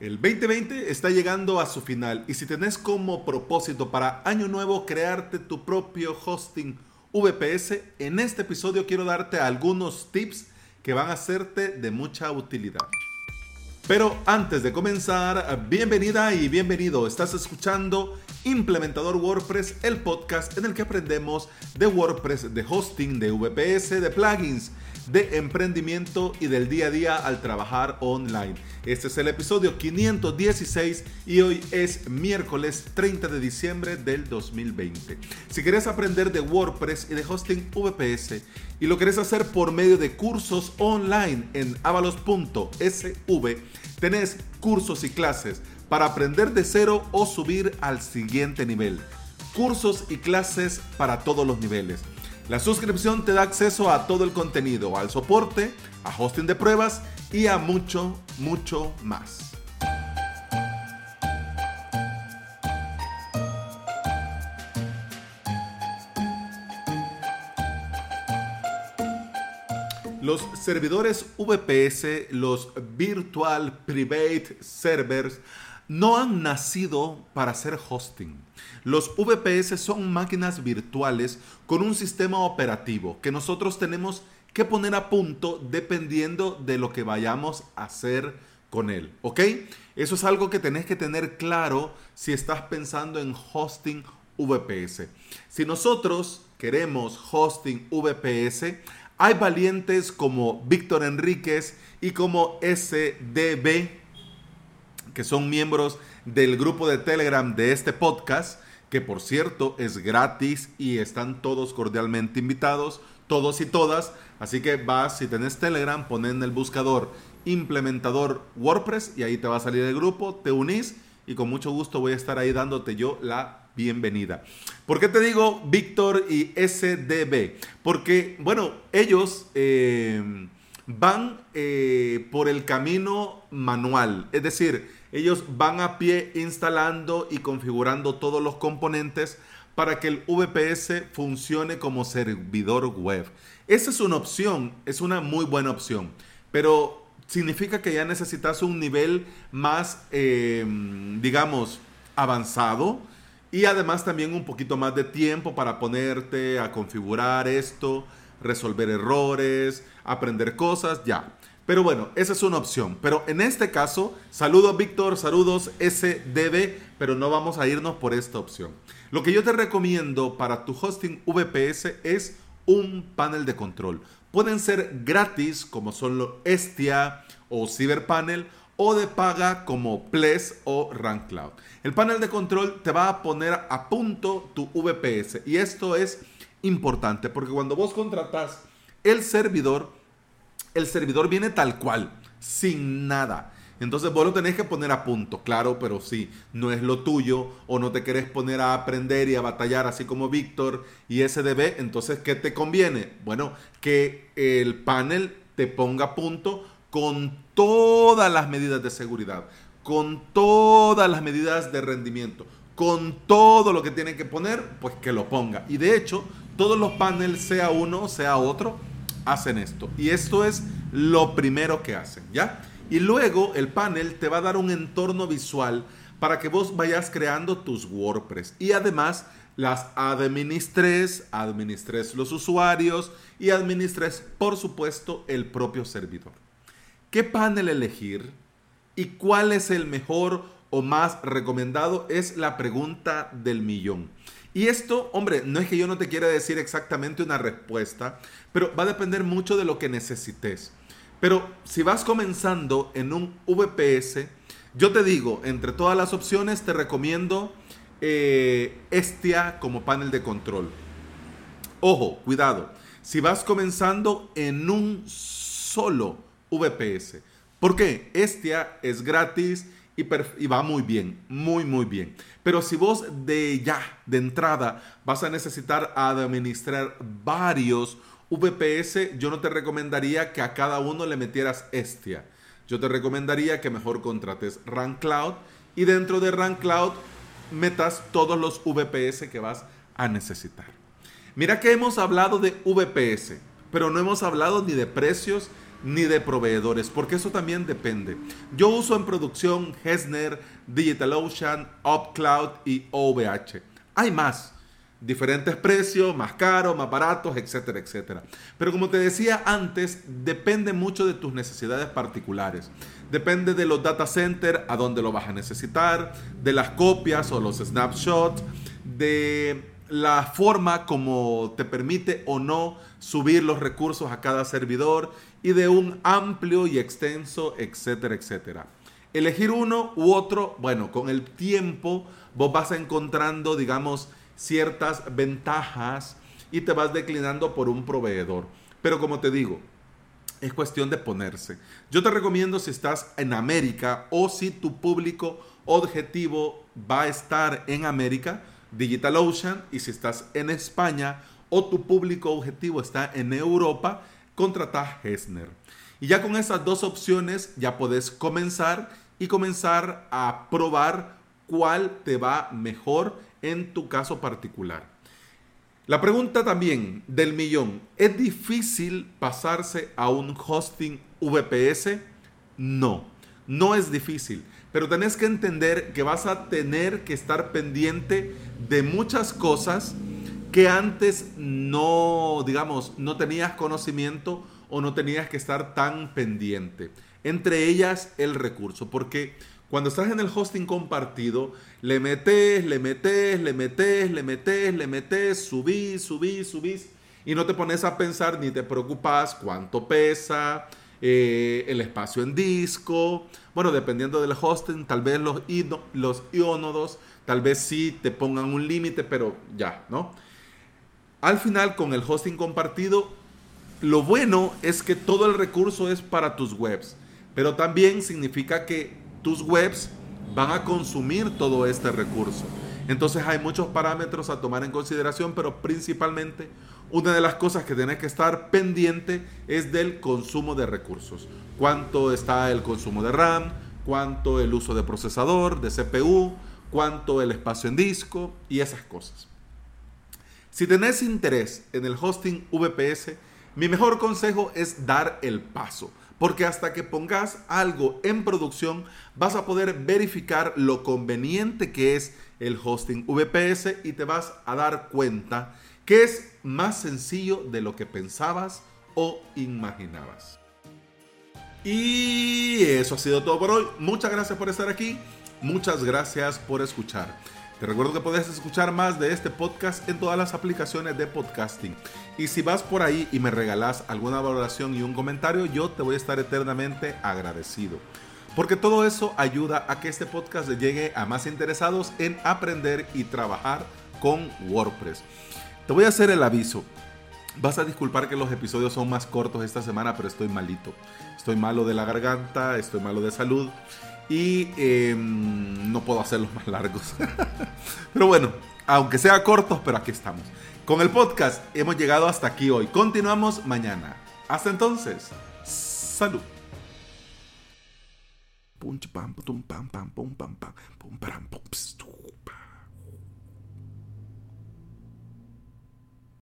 El 2020 está llegando a su final y si tenés como propósito para año nuevo crearte tu propio hosting VPS, en este episodio quiero darte algunos tips que van a hacerte de mucha utilidad. Pero antes de comenzar, bienvenida y bienvenido. Estás escuchando Implementador WordPress, el podcast en el que aprendemos de WordPress, de hosting, de VPS, de plugins de emprendimiento y del día a día al trabajar online. Este es el episodio 516 y hoy es miércoles 30 de diciembre del 2020. Si quieres aprender de WordPress y de hosting VPS y lo querés hacer por medio de cursos online en avalos.sv, tenés cursos y clases para aprender de cero o subir al siguiente nivel. Cursos y clases para todos los niveles la suscripción te da acceso a todo el contenido, al soporte, a hosting de pruebas y a mucho, mucho más. Los servidores VPS, los Virtual Private Servers, no han nacido para hacer hosting. Los VPS son máquinas virtuales con un sistema operativo que nosotros tenemos que poner a punto dependiendo de lo que vayamos a hacer con él. ¿Ok? Eso es algo que tenés que tener claro si estás pensando en hosting VPS. Si nosotros queremos hosting VPS, hay valientes como Víctor Enríquez y como SDB que son miembros del grupo de Telegram de este podcast, que por cierto es gratis y están todos cordialmente invitados, todos y todas. Así que vas, si tenés Telegram, pon en el buscador implementador WordPress y ahí te va a salir el grupo, te unís y con mucho gusto voy a estar ahí dándote yo la bienvenida. ¿Por qué te digo Víctor y SDB? Porque, bueno, ellos... Eh, van eh, por el camino manual, es decir, ellos van a pie instalando y configurando todos los componentes para que el VPS funcione como servidor web. Esa es una opción, es una muy buena opción, pero significa que ya necesitas un nivel más, eh, digamos, avanzado y además también un poquito más de tiempo para ponerte a configurar esto, resolver errores, aprender cosas, ya. Pero bueno, esa es una opción. Pero en este caso, saludos Víctor, saludos SDB, pero no vamos a irnos por esta opción. Lo que yo te recomiendo para tu hosting VPS es un panel de control. Pueden ser gratis como son los Estia o CyberPanel o de paga como Ples o RunCloud. El panel de control te va a poner a punto tu VPS y esto es importante porque cuando vos contratas el servidor, el servidor viene tal cual, sin nada. Entonces vos lo tenés que poner a punto, claro, pero si no es lo tuyo o no te querés poner a aprender y a batallar así como Víctor y SDB, entonces ¿qué te conviene? Bueno, que el panel te ponga a punto con todas las medidas de seguridad, con todas las medidas de rendimiento, con todo lo que tiene que poner, pues que lo ponga. Y de hecho, todos los paneles, sea uno, sea otro, hacen esto. Y esto es lo primero que hacen, ¿ya? Y luego el panel te va a dar un entorno visual para que vos vayas creando tus WordPress. Y además las administres, administres los usuarios y administres, por supuesto, el propio servidor. ¿Qué panel elegir? ¿Y cuál es el mejor o más recomendado? Es la pregunta del millón. Y esto, hombre, no es que yo no te quiera decir exactamente una respuesta, pero va a depender mucho de lo que necesites. Pero si vas comenzando en un VPS, yo te digo, entre todas las opciones te recomiendo eh, Estia como panel de control. Ojo, cuidado, si vas comenzando en un solo VPS. ¿Por qué? Estia es gratis y, va muy bien, muy, muy bien. Pero si vos de ya, de entrada, vas a necesitar administrar varios VPS, yo no te recomendaría que a cada uno le metieras Estia. Yo te recomendaría que mejor contrates RunCloud y dentro de RunCloud metas todos los VPS que vas a necesitar. Mira que hemos hablado de VPS, pero no hemos hablado ni de precios ni de proveedores, porque eso también depende. Yo uso en producción Hesner, DigitalOcean, UpCloud y OVH. Hay más, diferentes precios, más caros, más baratos, etcétera, etcétera. Pero como te decía antes, depende mucho de tus necesidades particulares. Depende de los data centers, a dónde lo vas a necesitar, de las copias o los snapshots, de la forma como te permite o no subir los recursos a cada servidor y de un amplio y extenso, etcétera, etcétera. Elegir uno u otro, bueno, con el tiempo vos vas encontrando, digamos, ciertas ventajas y te vas declinando por un proveedor. Pero como te digo, es cuestión de ponerse. Yo te recomiendo si estás en América o si tu público objetivo va a estar en América, DigitalOcean y si estás en España o tu público objetivo está en Europa, contrata Hesner. Y ya con esas dos opciones ya puedes comenzar y comenzar a probar cuál te va mejor en tu caso particular. La pregunta también del millón, ¿es difícil pasarse a un hosting VPS? No, no es difícil. Pero tenés que entender que vas a tener que estar pendiente de muchas cosas que antes no, digamos, no tenías conocimiento o no tenías que estar tan pendiente. Entre ellas el recurso, porque cuando estás en el hosting compartido, le metes, le metes, le metes, le metes, le metes, subís, subís, subís, y no te pones a pensar ni te preocupas cuánto pesa, eh, el espacio en disco. Bueno, dependiendo del hosting, tal vez los, los ionodos, tal vez sí te pongan un límite, pero ya, ¿no? Al final, con el hosting compartido, lo bueno es que todo el recurso es para tus webs, pero también significa que tus webs van a consumir todo este recurso. Entonces hay muchos parámetros a tomar en consideración, pero principalmente una de las cosas que tienes que estar pendiente es del consumo de recursos. Cuánto está el consumo de RAM, cuánto el uso de procesador, de CPU, cuánto el espacio en disco y esas cosas. Si tenés interés en el hosting VPS, mi mejor consejo es dar el paso, porque hasta que pongas algo en producción vas a poder verificar lo conveniente que es el hosting VPS y te vas a dar cuenta que es más sencillo de lo que pensabas o imaginabas. Y eso ha sido todo por hoy. Muchas gracias por estar aquí. Muchas gracias por escuchar. Te recuerdo que puedes escuchar más de este podcast en todas las aplicaciones de podcasting. Y si vas por ahí y me regalas alguna valoración y un comentario, yo te voy a estar eternamente agradecido. Porque todo eso ayuda a que este podcast llegue a más interesados en aprender y trabajar con WordPress. Te voy a hacer el aviso. Vas a disculpar que los episodios son más cortos esta semana, pero estoy malito. Estoy malo de la garganta, estoy malo de salud y em, no puedo hacerlos más largos. pero bueno, aunque sea cortos, pero aquí estamos. Con el podcast hemos llegado hasta aquí hoy. Continuamos mañana. Hasta entonces, salud. pum pam pum pam pam pum pam pam pum pam pum